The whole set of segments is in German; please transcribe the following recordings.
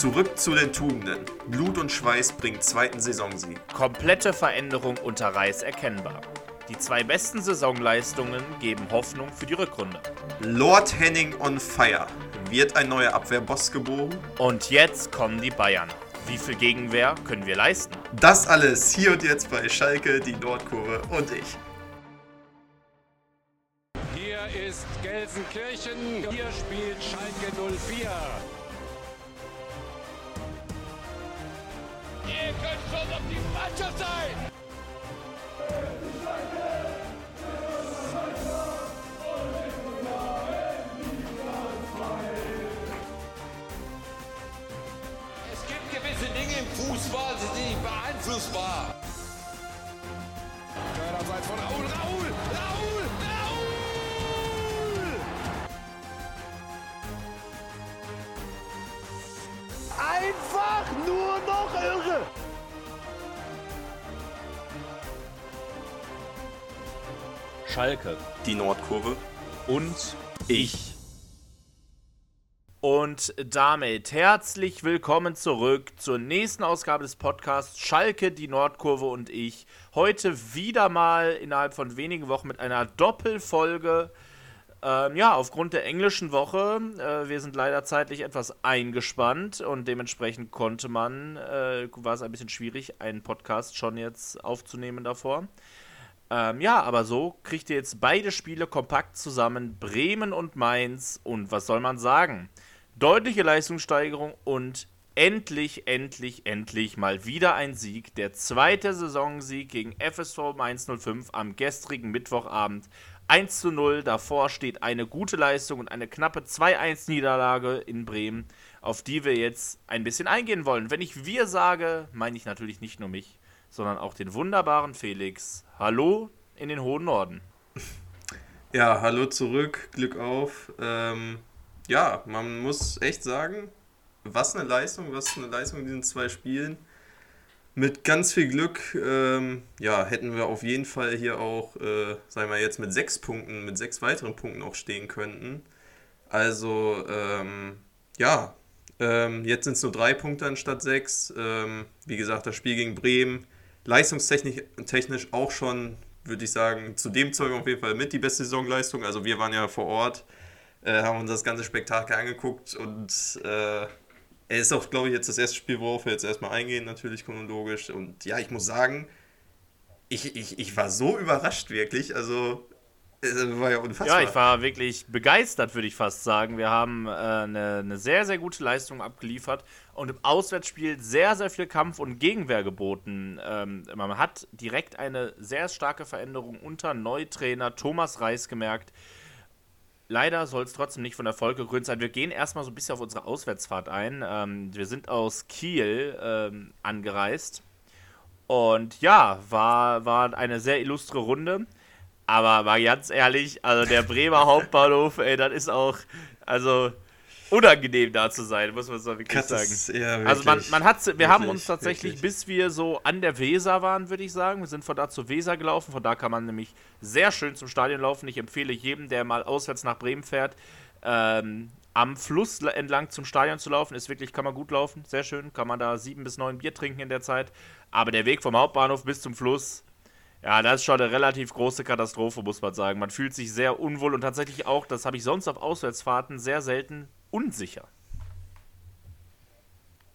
Zurück zu den Tugenden. Blut und Schweiß bringt zweiten Saisonsieg. Komplette Veränderung unter Reis erkennbar. Die zwei besten Saisonleistungen geben Hoffnung für die Rückrunde. Lord Henning on fire. Wird ein neuer Abwehrboss geboren? Und jetzt kommen die Bayern. Wie viel Gegenwehr können wir leisten? Das alles hier und jetzt bei Schalke, die Nordkurve und ich. Hier ist Gelsenkirchen. Hier spielt Schalke 04. Ihr könnt schon auf die Mannschaft sein! Es gibt gewisse Dinge im Fußball, die sind nicht beeinflussbar. Abseits von Raul, Raul, Schalke Die Nordkurve. und ich. Und damit herzlich willkommen zurück zur nächsten Ausgabe des Podcasts Schalke, die Nordkurve und ich. Heute wieder mal innerhalb von wenigen Wochen mit einer Doppelfolge. Ähm, ja, aufgrund der englischen Woche. Äh, wir sind leider zeitlich etwas eingespannt und dementsprechend konnte man, äh, war es ein bisschen schwierig, einen Podcast schon jetzt aufzunehmen davor. Ähm, ja, aber so kriegt ihr jetzt beide Spiele kompakt zusammen, Bremen und Mainz. Und was soll man sagen? Deutliche Leistungssteigerung und endlich, endlich, endlich mal wieder ein Sieg. Der zweite Saisonsieg gegen FSV Mainz 05 am gestrigen Mittwochabend. 1 zu 0, davor steht eine gute Leistung und eine knappe 2-1-Niederlage in Bremen, auf die wir jetzt ein bisschen eingehen wollen. Wenn ich wir sage, meine ich natürlich nicht nur mich, sondern auch den wunderbaren Felix. Hallo in den hohen Norden. Ja, hallo zurück, Glück auf. Ähm, ja, man muss echt sagen, was eine Leistung, was eine Leistung in diesen zwei Spielen. Mit ganz viel Glück, ähm, ja, hätten wir auf jeden Fall hier auch, äh, sagen wir jetzt mit sechs Punkten, mit sechs weiteren Punkten auch stehen könnten. Also, ähm, ja, ähm, jetzt sind es nur drei Punkte anstatt sechs. Ähm, wie gesagt, das Spiel gegen Bremen, leistungstechnisch technisch auch schon, würde ich sagen, zu dem Zeug auf jeden Fall mit die beste Saisonleistung. Also wir waren ja vor Ort, äh, haben uns das ganze Spektakel angeguckt und äh, er ist auch, glaube ich, jetzt das erste Spiel, worauf wir jetzt erstmal eingehen, natürlich chronologisch. Und ja, ich muss sagen, ich, ich, ich war so überrascht wirklich. Also, war ja unfassbar. Ja, ich war wirklich begeistert, würde ich fast sagen. Wir haben äh, eine, eine sehr, sehr gute Leistung abgeliefert und im Auswärtsspiel sehr, sehr viel Kampf und Gegenwehr geboten. Ähm, man hat direkt eine sehr starke Veränderung unter Neutrainer Thomas Reis gemerkt. Leider soll es trotzdem nicht von Erfolg gekrönt sein. Wir gehen erstmal so ein bisschen auf unsere Auswärtsfahrt ein. Ähm, wir sind aus Kiel ähm, angereist. Und ja, war, war eine sehr illustre Runde. Aber mal ganz ehrlich, also der Bremer Hauptbahnhof, ey, das ist auch, also unangenehm da zu sein, muss man so wirklich Katas- sagen. ja, also man, wirklich. man hat, wir haben Wirklich, uns tatsächlich, wirklich. bis wir so an der Weser waren, würde ich sagen, wir sind von da zur Weser gelaufen, von da kann man nämlich sehr schön zum Stadion laufen. Ich empfehle jedem, der mal auswärts nach Bremen fährt, ähm, am Fluss la- entlang zum Stadion zu laufen, ist wirklich, kann man gut laufen, sehr schön, kann man da sieben bis neun Bier trinken in der Zeit. Aber der Weg vom Hauptbahnhof bis zum Fluss, ja, das ist schon eine relativ große Katastrophe, muss man sagen. Man fühlt sich sehr unwohl und tatsächlich auch, das habe ich sonst auf Auswärtsfahrten sehr selten, unsicher.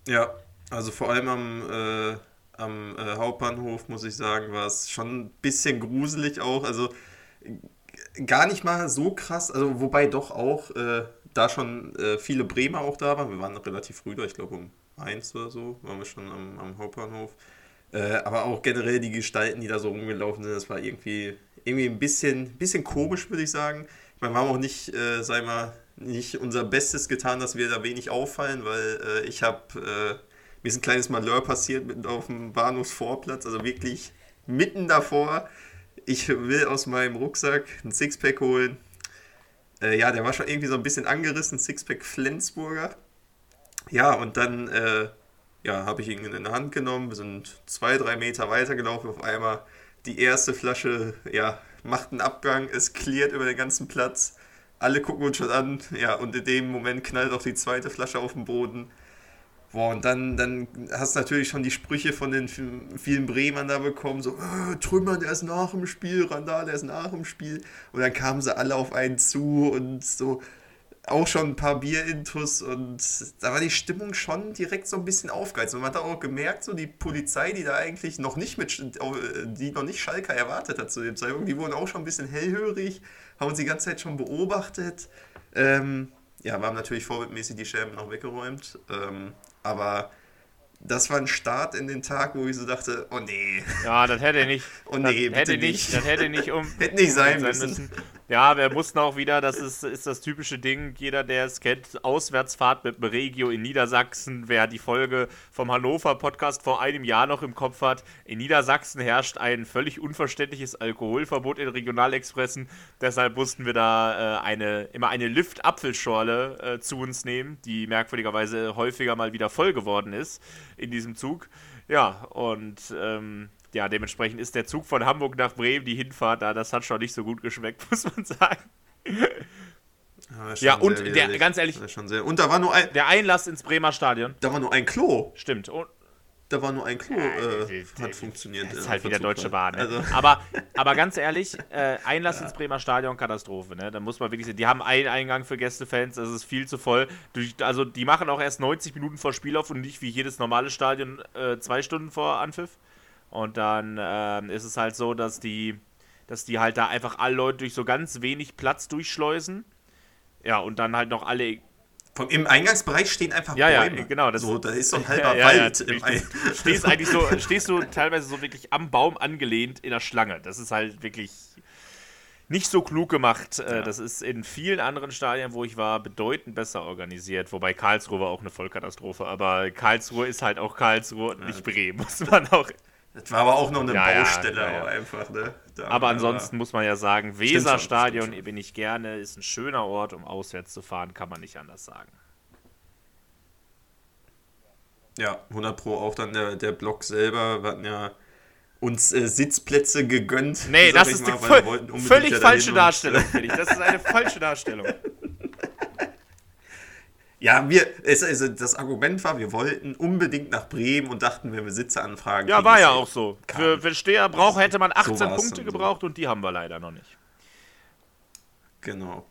Ja, also vor allem am, äh, am äh, Hauptbahnhof, muss ich sagen, war es schon ein bisschen gruselig auch. Also gar nicht mal so krass, also wobei doch auch äh, da schon äh, viele Bremer auch da waren. Wir waren relativ früh da, ich glaube um eins oder so, waren wir schon am, am Hauptbahnhof. Äh, aber auch generell die Gestalten, die da so rumgelaufen sind, das war irgendwie, irgendwie ein bisschen, bisschen komisch, würde ich sagen. Ich meine, wir haben auch nicht, äh, sei mal, nicht unser Bestes getan, dass wir da wenig auffallen, weil äh, ich habe, äh, mir ist ein kleines Malheur passiert mitten auf dem Bahnhofsvorplatz, also wirklich mitten davor. Ich will aus meinem Rucksack ein Sixpack holen. Äh, ja, der war schon irgendwie so ein bisschen angerissen, Sixpack Flensburger. Ja, und dann ja, habe ich ihn in die Hand genommen. Wir sind zwei, drei Meter weitergelaufen. Auf einmal die erste Flasche, ja, macht einen Abgang, es cleart über den ganzen Platz. Alle gucken uns schon an, ja, und in dem Moment knallt auch die zweite Flasche auf den Boden. Boah, und dann, dann hast du natürlich schon die Sprüche von den vielen Bremern da bekommen, so, äh, Trümmern, der ist nach dem Spiel, Randall, der ist nach dem Spiel. Und dann kamen sie alle auf einen zu und so, auch schon ein paar Bierintus und da war die Stimmung schon direkt so ein bisschen aufgeheizt. Und man hat auch gemerkt, so die Polizei, die da eigentlich noch nicht mit, die noch nicht Schalker erwartet hat zu dem Zeitpunkt, die wurden auch schon ein bisschen hellhörig, haben uns die ganze Zeit schon beobachtet. Ähm, ja, wir haben natürlich vorbildmäßig die Scherben noch weggeräumt, ähm, aber das war ein Start in den Tag, wo ich so dachte, oh nee. Ja, das hätte nicht. oh nee, das hätte nicht, Das hätte nicht um. hätte nicht sein, sein müssen. müssen. Ja, wir mussten auch wieder, das ist, ist das typische Ding, jeder, der es kennt, Auswärtsfahrt mit dem Regio in Niedersachsen. Wer die Folge vom Hannover-Podcast vor einem Jahr noch im Kopf hat, in Niedersachsen herrscht ein völlig unverständliches Alkoholverbot in Regionalexpressen. Deshalb mussten wir da äh, eine, immer eine Lift-Apfelschorle äh, zu uns nehmen, die merkwürdigerweise häufiger mal wieder voll geworden ist in diesem Zug. Ja, und ähm, ja, dementsprechend ist der Zug von Hamburg nach Bremen, die Hinfahrt da, das hat schon nicht so gut geschmeckt, muss man sagen. Ja, ja und der, ganz ehrlich, und da war nur ein, der Einlass ins Bremer Stadion. Da war nur ein Klo. Stimmt. Und, da war nur ein Klo, äh, hat funktioniert. Das ist halt wieder Deutsche Bahn. Ne? Also. Aber, aber ganz ehrlich, äh, Einlass ja. ins Bremer Stadion, Katastrophe. Ne? Da muss man wirklich sehen. Die haben einen Eingang für Gästefans, das ist viel zu voll. Also die machen auch erst 90 Minuten vor Spiel auf und nicht wie jedes normale Stadion äh, zwei Stunden vor Anpfiff. Und dann ähm, ist es halt so, dass die, dass die halt da einfach alle Leute durch so ganz wenig Platz durchschleusen. Ja, und dann halt noch alle. Vom, Im Eingangsbereich stehen einfach ja, Bäume. Ja, genau. Das, so, da ist so ein halber ja, Wald. Ja, ja, stehst eigentlich so, stehst du teilweise so wirklich am Baum angelehnt in der Schlange. Das ist halt wirklich nicht so klug gemacht. Äh, ja. Das ist in vielen anderen Stadien, wo ich war, bedeutend besser organisiert. Wobei Karlsruhe war auch eine Vollkatastrophe. Aber Karlsruhe ist halt auch Karlsruhe und nicht Bremen, muss man auch das war aber auch noch eine ja, Baustelle ja, ja, einfach, ne? Da aber ansonsten muss man ja sagen, Weserstadion bin ich gerne, ist ein schöner Ort, um auswärts zu fahren, kann man nicht anders sagen. Ja, 100 Pro auch dann der, der Block selber. Wir hatten ja uns äh, Sitzplätze gegönnt. Nee, das ist mal, eine völlig falsche Darstellung, finde ich. Das ist eine falsche Darstellung. Ja, wir, es, also das Argument war, wir wollten unbedingt nach Bremen und dachten, wenn wir Sitze anfragen. Ja, war ja auch so. Für, für Steher brauch, hätte man 18 so Punkte gebraucht so. und die haben wir leider noch nicht. Genau.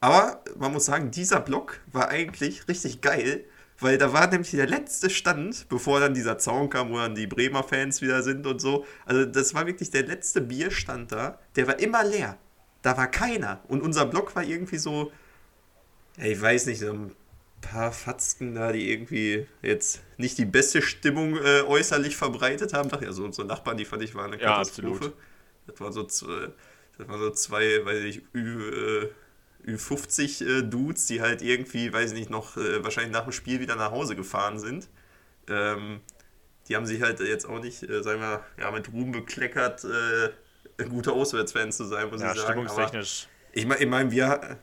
Aber man muss sagen, dieser Block war eigentlich richtig geil, weil da war nämlich der letzte Stand, bevor dann dieser Zaun kam, wo dann die Bremer Fans wieder sind und so. Also das war wirklich der letzte Bierstand da, der war immer leer. Da war keiner. Und unser Block war irgendwie so, ich weiß nicht, so ein paar Fatzken da, die irgendwie jetzt nicht die beste Stimmung äh, äußerlich verbreitet haben. Ach ja, so unsere Nachbarn, die fand ich waren eine Katastrophe. Ja, das waren so zwei, das waren so zwei, weiß ich, Ü, äh, Ü50 äh, Dudes, die halt irgendwie, weiß ich nicht, noch äh, wahrscheinlich nach dem Spiel wieder nach Hause gefahren sind. Ähm, die haben sich halt jetzt auch nicht, äh, sagen wir, ja, mit Ruhm bekleckert, äh, gute Auswärtsfans zu sein, muss ja, ich sagen. Stimmungstechnisch. Aber ich meine, ich mein, wir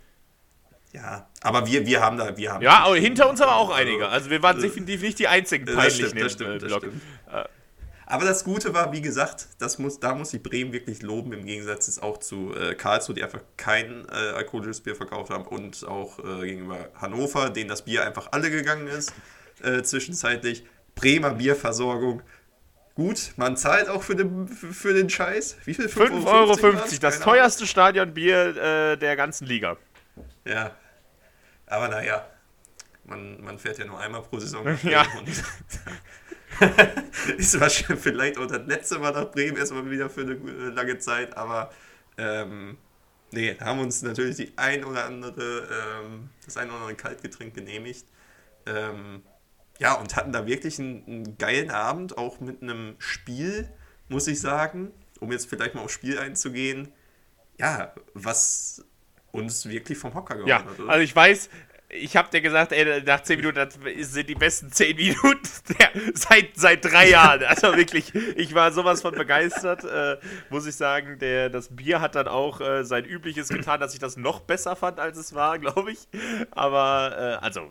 ja, aber wir, wir haben da, wir haben. Ja, aber hinter uns aber auch einige. Also wir waren definitiv nicht die einzigen peinlichen das stimmt, das stimmt, das stimmt. Aber das Gute war, wie gesagt, das muss, da muss ich Bremen wirklich loben, im Gegensatz auch zu äh, Karlsruhe, die einfach kein äh, alkoholisches Bier verkauft haben und auch äh, gegenüber Hannover, denen das Bier einfach alle gegangen ist, äh, zwischenzeitlich. Bremer Bierversorgung. Gut, man zahlt auch für den, für den Scheiß. Wie viel? 5,50 Euro. 50, das teuerste Stadionbier äh, der ganzen Liga. Ja, aber naja, man, man fährt ja nur einmal pro Saison. Ja. ist wahrscheinlich vielleicht auch das letzte Mal nach Bremen erstmal wieder für eine lange Zeit, aber ähm, nee, haben uns natürlich die ein oder andere, ähm, das ein oder andere Kaltgetränk genehmigt. Ähm, ja, und hatten da wirklich einen, einen, geilen Abend, auch mit einem Spiel, muss ich sagen, um jetzt vielleicht mal aufs Spiel einzugehen. Ja, was uns wirklich vom Hocker gehauen ja, hat. Oder? Also ich weiß, ich habe dir gesagt, ey, nach 10 Minuten das sind die besten 10 Minuten der, seit, seit drei Jahren. Also wirklich, ich war sowas von begeistert, äh, muss ich sagen. Der, das Bier hat dann auch äh, sein Übliches getan, dass ich das noch besser fand, als es war, glaube ich. Aber, äh, also,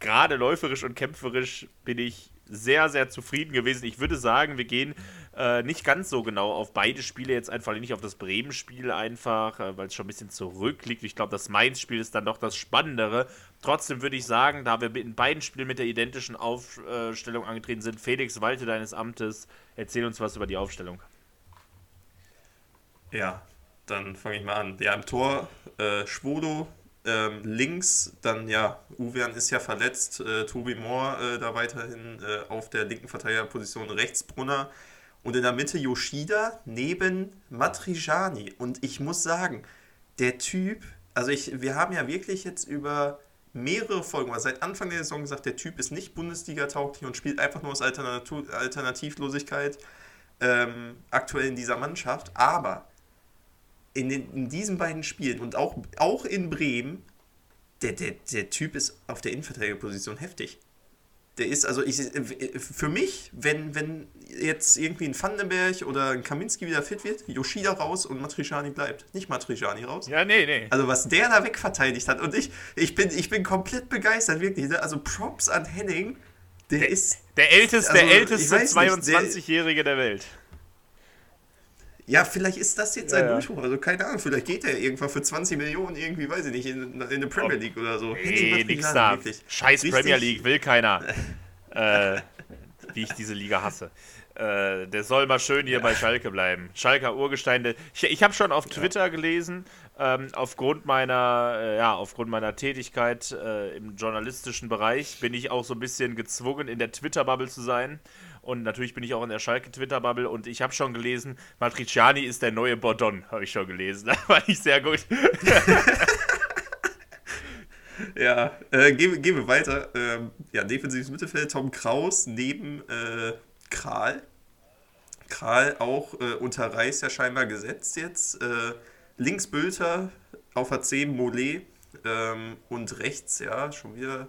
gerade läuferisch und kämpferisch bin ich sehr, sehr zufrieden gewesen. Ich würde sagen, wir gehen äh, nicht ganz so genau auf beide Spiele jetzt einfach, nicht auf das Bremen-Spiel einfach, äh, weil es schon ein bisschen zurückliegt. Ich glaube, das Mainz-Spiel ist dann doch das Spannendere. Trotzdem würde ich sagen, da wir in beiden Spielen mit der identischen Aufstellung angetreten sind, Felix, walte deines Amtes, erzähl uns was über die Aufstellung. Ja, dann fange ich mal an. Ja, im Tor äh, Schwodo, ähm, links, dann ja, Uwean ist ja verletzt, äh, Tobi Moore äh, da weiterhin äh, auf der linken Verteidigerposition, rechts Brunner und in der Mitte Yoshida neben Matrijani. Und ich muss sagen, der Typ, also ich, wir haben ja wirklich jetzt über mehrere Folgen, also seit Anfang der Saison gesagt, der Typ ist nicht Bundesliga-tauglich und spielt einfach nur aus Alternativ Alternativlosigkeit ähm, aktuell in dieser Mannschaft. Aber in, den, in diesen beiden Spielen und auch, auch in Bremen, der, der, der Typ ist auf der Innenverteidigerposition heftig. Der ist, also ich, für mich, wenn, wenn jetzt irgendwie ein Vandenberg oder ein Kaminski wieder fit wird, Yoshida raus und Matriciani bleibt. Nicht Matriciani raus. Ja, nee, nee. Also was der da wegverteidigt hat und ich, ich, bin, ich bin komplett begeistert, wirklich. Ne? Also Props an Henning. Der, der ist. Der älteste, also, der älteste 22-Jährige der Welt. Ja, vielleicht ist das jetzt sein ja, Durchbruch. Also keine Ahnung, vielleicht geht er irgendwann für 20 Millionen irgendwie, weiß ich nicht, in, in eine Premier League oder so. Nee, nix da. Scheiß Richtig. Premier League, will keiner. äh, wie ich diese Liga hasse. Äh, der soll mal schön hier ja. bei Schalke bleiben. Schalker Urgesteine. Ich, ich habe schon auf Twitter ja. gelesen, ähm, aufgrund meiner, äh, ja, aufgrund meiner Tätigkeit äh, im journalistischen Bereich bin ich auch so ein bisschen gezwungen, in der Twitter-Bubble zu sein. Und natürlich bin ich auch in der Schalke-Twitter-Bubble und ich habe schon gelesen, Matriciani ist der neue Bordon, habe ich schon gelesen. Das fand ich sehr gut. ja, äh, gehen, gehen wir weiter. Ähm, ja, defensives Mittelfeld, Tom Kraus neben äh, Kral. Kral auch äh, unter Reis ja scheinbar gesetzt jetzt. Äh, links Bülter auf A10 Mollet ähm, und rechts, ja, schon wieder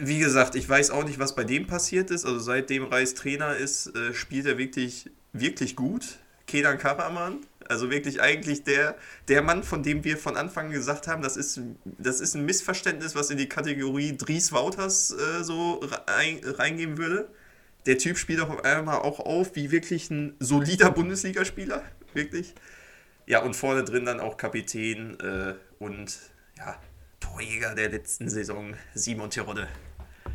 wie gesagt, ich weiß auch nicht, was bei dem passiert ist. Also seitdem Reis Trainer ist, äh, spielt er wirklich, wirklich gut. Kedan Karaman, also wirklich eigentlich der, der Mann, von dem wir von Anfang gesagt haben, das ist, das ist ein Missverständnis, was in die Kategorie Dries Wouters äh, so rein, reingehen würde. Der Typ spielt auf einmal auch auf wie wirklich ein solider Bundesligaspieler, wirklich. Ja, und vorne drin dann auch Kapitän äh, und ja, Torjäger der letzten Saison, Simon Terodde.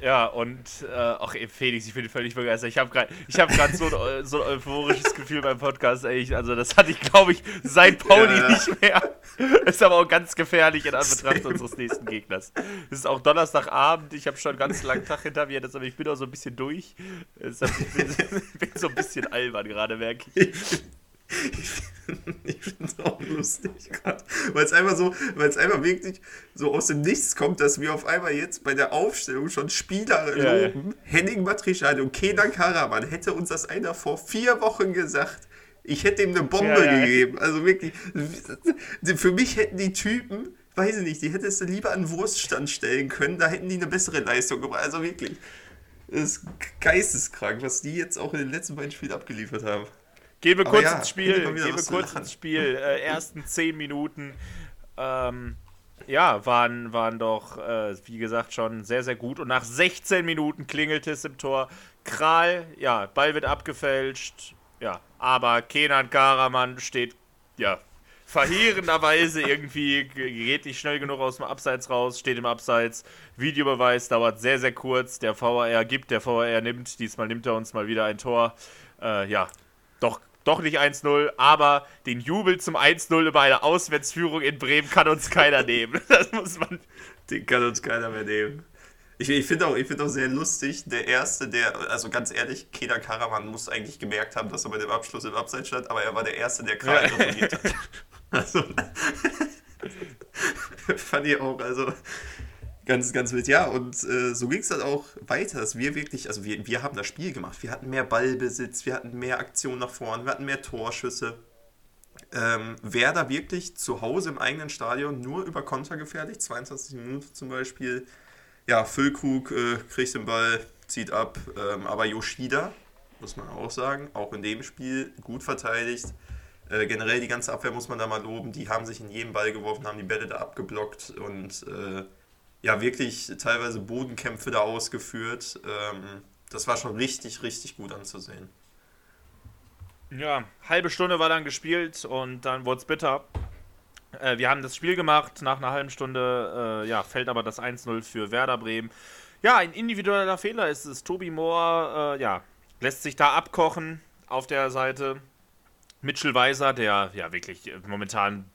Ja, und äh, auch Felix, ich bin völlig begeistert. Ich habe gerade hab so, ein, so ein euphorisches Gefühl beim Podcast. Ey. Also, das hatte ich, glaube ich, seit Pauli ja. nicht mehr. Ist aber auch ganz gefährlich in Anbetracht unseres nächsten Gegners. Es ist auch Donnerstagabend. Ich habe schon einen ganz langen Tag hinter mir. aber ich bin auch so ein bisschen durch. Ich bin, bin so ein bisschen albern gerade, merke ich. ich finde es auch lustig gerade. Weil es einfach so, weil es einfach wirklich so aus dem Nichts kommt, dass wir auf einmal jetzt bei der Aufstellung schon Spieler ja, loben. Ja. Henning Matrischade und Kenan Karaman. Hätte uns das einer vor vier Wochen gesagt, ich hätte ihm eine Bombe ja, gegeben. Also wirklich, für mich hätten die Typen, weiß ich nicht, die hättest du lieber an Wurststand stellen können, da hätten die eine bessere Leistung gemacht. Also wirklich, das ist geisteskrank, was die jetzt auch in den letzten beiden Spielen abgeliefert haben. Gehen wir kurz ja, ins Spiel. Gehen wir kurz ins Spiel. Äh, ersten zehn Minuten. Ähm, ja, waren, waren doch, äh, wie gesagt, schon sehr, sehr gut. Und nach 16 Minuten klingelte es im Tor. Kral, ja, Ball wird abgefälscht. Ja, aber Kenan Karaman steht, ja, verheerenderweise irgendwie, geht nicht schnell genug aus dem Abseits raus, steht im Abseits. Videobeweis dauert sehr, sehr kurz. Der VAR gibt, der VAR nimmt. Diesmal nimmt er uns mal wieder ein Tor. Äh, ja, doch doch nicht 1-0, aber den Jubel zum 1-0 über eine Auswärtsführung in Bremen kann uns keiner nehmen. Das muss man. Den kann uns keiner mehr nehmen. Ich, ich finde auch, find auch sehr lustig, der Erste, der, also ganz ehrlich, Keda Karaman muss eigentlich gemerkt haben, dass er bei dem Abschluss im Abseits stand, aber er war der Erste, der Kral ja. hat. Also, fand ich auch, also Ganz, ganz wild, ja. Und äh, so ging es dann auch weiter, dass wir wirklich, also wir, wir haben das Spiel gemacht. Wir hatten mehr Ballbesitz, wir hatten mehr Aktion nach vorne, wir hatten mehr Torschüsse. Ähm, Werder wirklich zu Hause im eigenen Stadion nur über Konter gefährlich, 22 Minuten zum Beispiel. Ja, Füllkrug äh, kriegt den Ball, zieht ab, ähm, aber Yoshida, muss man auch sagen, auch in dem Spiel gut verteidigt. Äh, generell die ganze Abwehr muss man da mal loben, die haben sich in jedem Ball geworfen, haben die Bälle da abgeblockt und äh, ja wirklich teilweise Bodenkämpfe da ausgeführt. Ähm, das war schon richtig, richtig gut anzusehen. Ja, halbe Stunde war dann gespielt und dann wurde es bitter. Äh, wir haben das Spiel gemacht, nach einer halben Stunde äh, ja, fällt aber das 1-0 für Werder Bremen. Ja, ein individueller Fehler ist es. Tobi Moore, äh, ja, lässt sich da abkochen auf der Seite. Mitchell Weiser, der ja wirklich momentan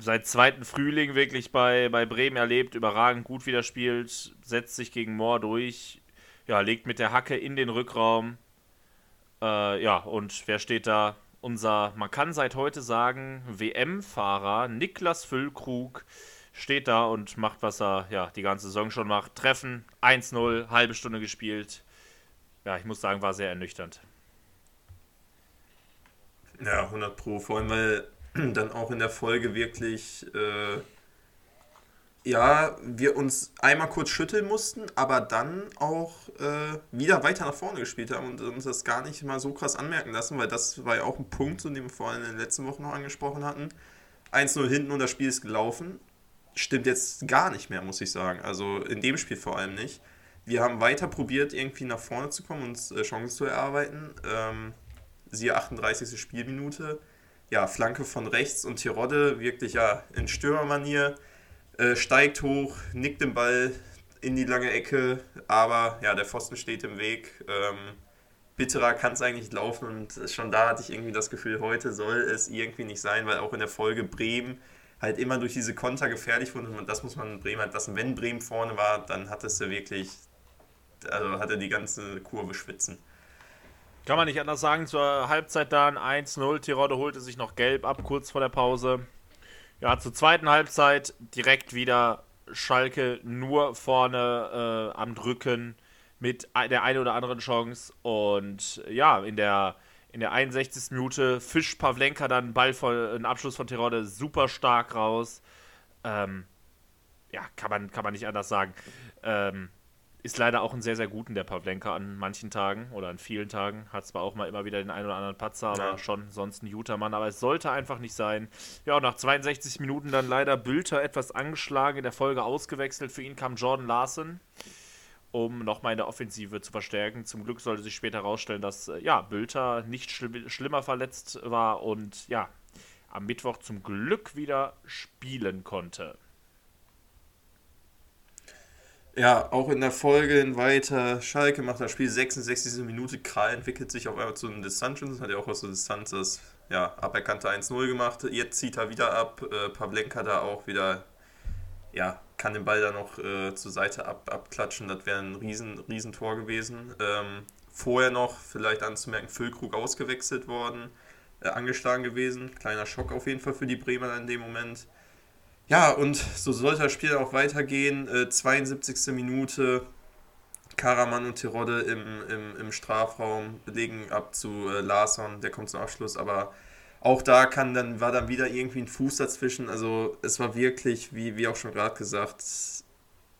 seit zweiten Frühling wirklich bei, bei Bremen erlebt, überragend gut wieder spielt, setzt sich gegen Moore durch, ja, legt mit der Hacke in den Rückraum. Äh, ja, und wer steht da? Unser, man kann seit heute sagen, WM-Fahrer Niklas Füllkrug steht da und macht, was er ja die ganze Saison schon macht. Treffen, 1-0, halbe Stunde gespielt. Ja, ich muss sagen, war sehr ernüchternd. Ja, 100 Pro, vor allem weil dann auch in der Folge wirklich, äh, ja, wir uns einmal kurz schütteln mussten, aber dann auch äh, wieder weiter nach vorne gespielt haben und uns das gar nicht mal so krass anmerken lassen, weil das war ja auch ein Punkt, den wir vorhin in den letzten Wochen noch angesprochen hatten. 1-0 hinten und das Spiel ist gelaufen. Stimmt jetzt gar nicht mehr, muss ich sagen. Also in dem Spiel vor allem nicht. Wir haben weiter probiert, irgendwie nach vorne zu kommen und äh, Chancen zu erarbeiten. Ähm, siehe 38. Spielminute ja, Flanke von rechts und Tirode wirklich ja in Stürmermanier äh, steigt hoch, nickt den Ball in die lange Ecke, aber ja, der Pfosten steht im Weg. Ähm, bitterer kann es eigentlich laufen und schon da hatte ich irgendwie das Gefühl, heute soll es irgendwie nicht sein, weil auch in der Folge Bremen halt immer durch diese Konter gefährlich wurde und das muss man Bremen halt lassen. Wenn Bremen vorne war, dann hattest du wirklich, also hatte die ganze Kurve schwitzen. Kann man nicht anders sagen. Zur Halbzeit dann 1-0. Tirode holte sich noch gelb ab, kurz vor der Pause. Ja, zur zweiten Halbzeit direkt wieder Schalke nur vorne äh, am Drücken mit der einen oder anderen Chance. Und ja, in der, in der 61. Minute fischt Pavlenka dann Ball von, einen Abschluss von Tirode super stark raus. Ähm, ja, kann man, kann man nicht anders sagen. Ähm, ist leider auch ein sehr, sehr guten der Pavlenka an manchen Tagen oder an vielen Tagen. Hat zwar auch mal immer wieder den einen oder anderen Patzer, aber ja. schon sonst ein guter Mann. Aber es sollte einfach nicht sein. Ja, nach 62 Minuten dann leider Bülter etwas angeschlagen, in der Folge ausgewechselt. Für ihn kam Jordan Larson, um nochmal in der Offensive zu verstärken. Zum Glück sollte sich später herausstellen, dass äh, ja, Bülter nicht schl schlimmer verletzt war und ja, am Mittwoch zum Glück wieder spielen konnte. Ja, auch in der Folge weiter. Schalke macht das Spiel 66. Minute. Kral entwickelt sich auf einmal zu einem Distanz. Hat ja auch aus der Distanz das ja, aberkannte 1-0 gemacht. Jetzt zieht er wieder ab. Äh, Pavlenka da auch wieder, ja, kann den Ball da noch äh, zur Seite ab, abklatschen. Das wäre ein riesen, riesen Tor gewesen. Ähm, vorher noch vielleicht anzumerken, Füllkrug ausgewechselt worden, äh, angeschlagen gewesen. Kleiner Schock auf jeden Fall für die Bremer in dem Moment. Ja, und so sollte das Spiel auch weitergehen. Äh, 72. Minute, Karaman und Tirode im, im, im Strafraum legen ab zu äh, Larsson, der kommt zum Abschluss, aber auch da kann dann, war dann wieder irgendwie ein Fuß dazwischen. Also es war wirklich, wie, wie auch schon gerade gesagt,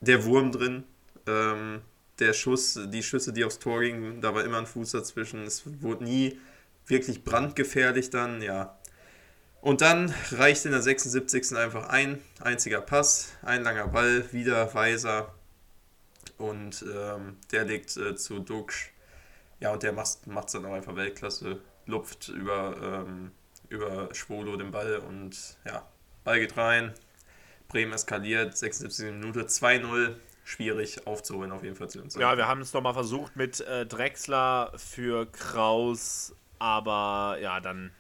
der Wurm drin. Ähm, der Schuss, die Schüsse, die aufs Tor gingen, da war immer ein Fuß dazwischen. Es wurde nie wirklich brandgefährlich dann, ja. Und dann reicht in der 76. einfach ein einziger Pass, ein langer Ball, wieder Weiser und ähm, der legt äh, zu Duxch. Ja, und der macht es dann auch einfach Weltklasse, lupft über, ähm, über Schwolo den Ball und ja, Ball geht rein. Bremen eskaliert, 76 Minute, 2-0. Schwierig aufzuholen, auf jeden Fall zu. Ja, wir haben es nochmal versucht mit äh, Drexler für Kraus, aber ja, dann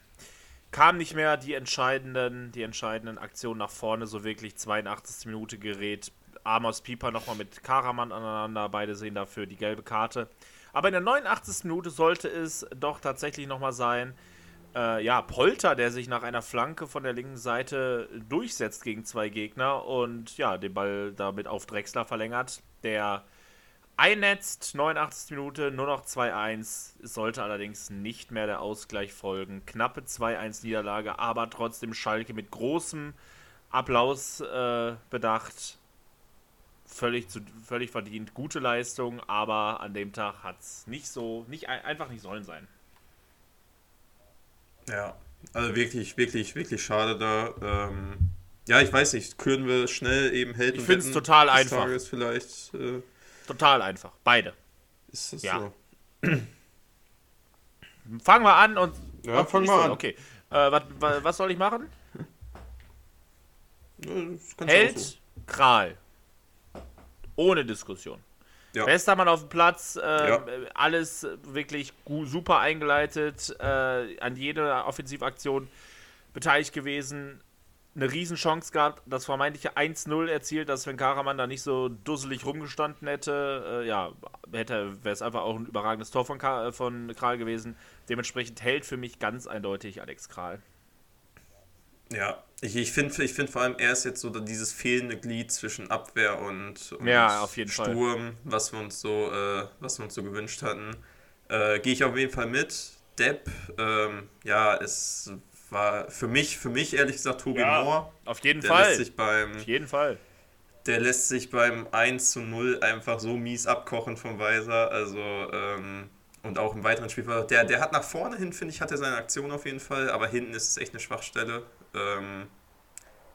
kam nicht mehr die entscheidenden, die entscheidenden Aktionen nach vorne, so wirklich 82. Minute gerät Amos Pieper nochmal mit Karaman aneinander, beide sehen dafür die gelbe Karte. Aber in der 89. Minute sollte es doch tatsächlich nochmal sein, äh, ja, Polter, der sich nach einer Flanke von der linken Seite durchsetzt gegen zwei Gegner und ja, den Ball damit auf Drexler verlängert, der einnetzt, 89. Minute, nur noch 2-1. Es sollte allerdings nicht mehr der Ausgleich folgen. Knappe 2-1 Niederlage, aber trotzdem Schalke mit großem Applaus äh, bedacht. Völlig, zu, völlig verdient. Gute Leistung, aber an dem Tag hat es nicht so, nicht, einfach nicht sollen sein. Ja, also wirklich, wirklich, wirklich schade da. Ähm, ja, ich weiß nicht, können wir schnell eben Helden. Ich finde es total einfach. Tages vielleicht. Äh, Total einfach. Beide. Ist das ja. so? Fangen wir an und. Ja, fangen wir an. Okay. Äh, was, was soll ich machen? Held, so. Kral. Ohne Diskussion. Ja. Bester Mann auf dem Platz, äh, ja. alles wirklich super eingeleitet, äh, an jeder Offensivaktion beteiligt gewesen, eine Riesenchance gehabt, das vermeintliche 1-0 erzielt, dass wenn Karaman da nicht so dusselig rumgestanden hätte, äh, ja, hätte wäre es einfach auch ein überragendes Tor von, Ka von Kral gewesen. Dementsprechend hält für mich ganz eindeutig Alex Kral. Ja, ich, ich finde ich find vor allem, er ist jetzt so dieses fehlende Glied zwischen Abwehr und, und ja, Sturm, Fall. was wir uns so, äh, was wir uns so gewünscht hatten. Äh, Gehe ich auf jeden Fall mit. Depp, ähm, ja, es war für mich, für mich ehrlich gesagt Tobi ja, Moore. Auf jeden der Fall. Lässt sich beim, auf jeden Fall. Der lässt sich beim 1 zu 0 einfach so mies abkochen vom Weiser. Also, ähm, und auch im weiteren Spiel. Der, der hat nach vorne hin, finde ich, hat er seine Aktion auf jeden Fall, aber hinten ist es echt eine Schwachstelle. Ähm,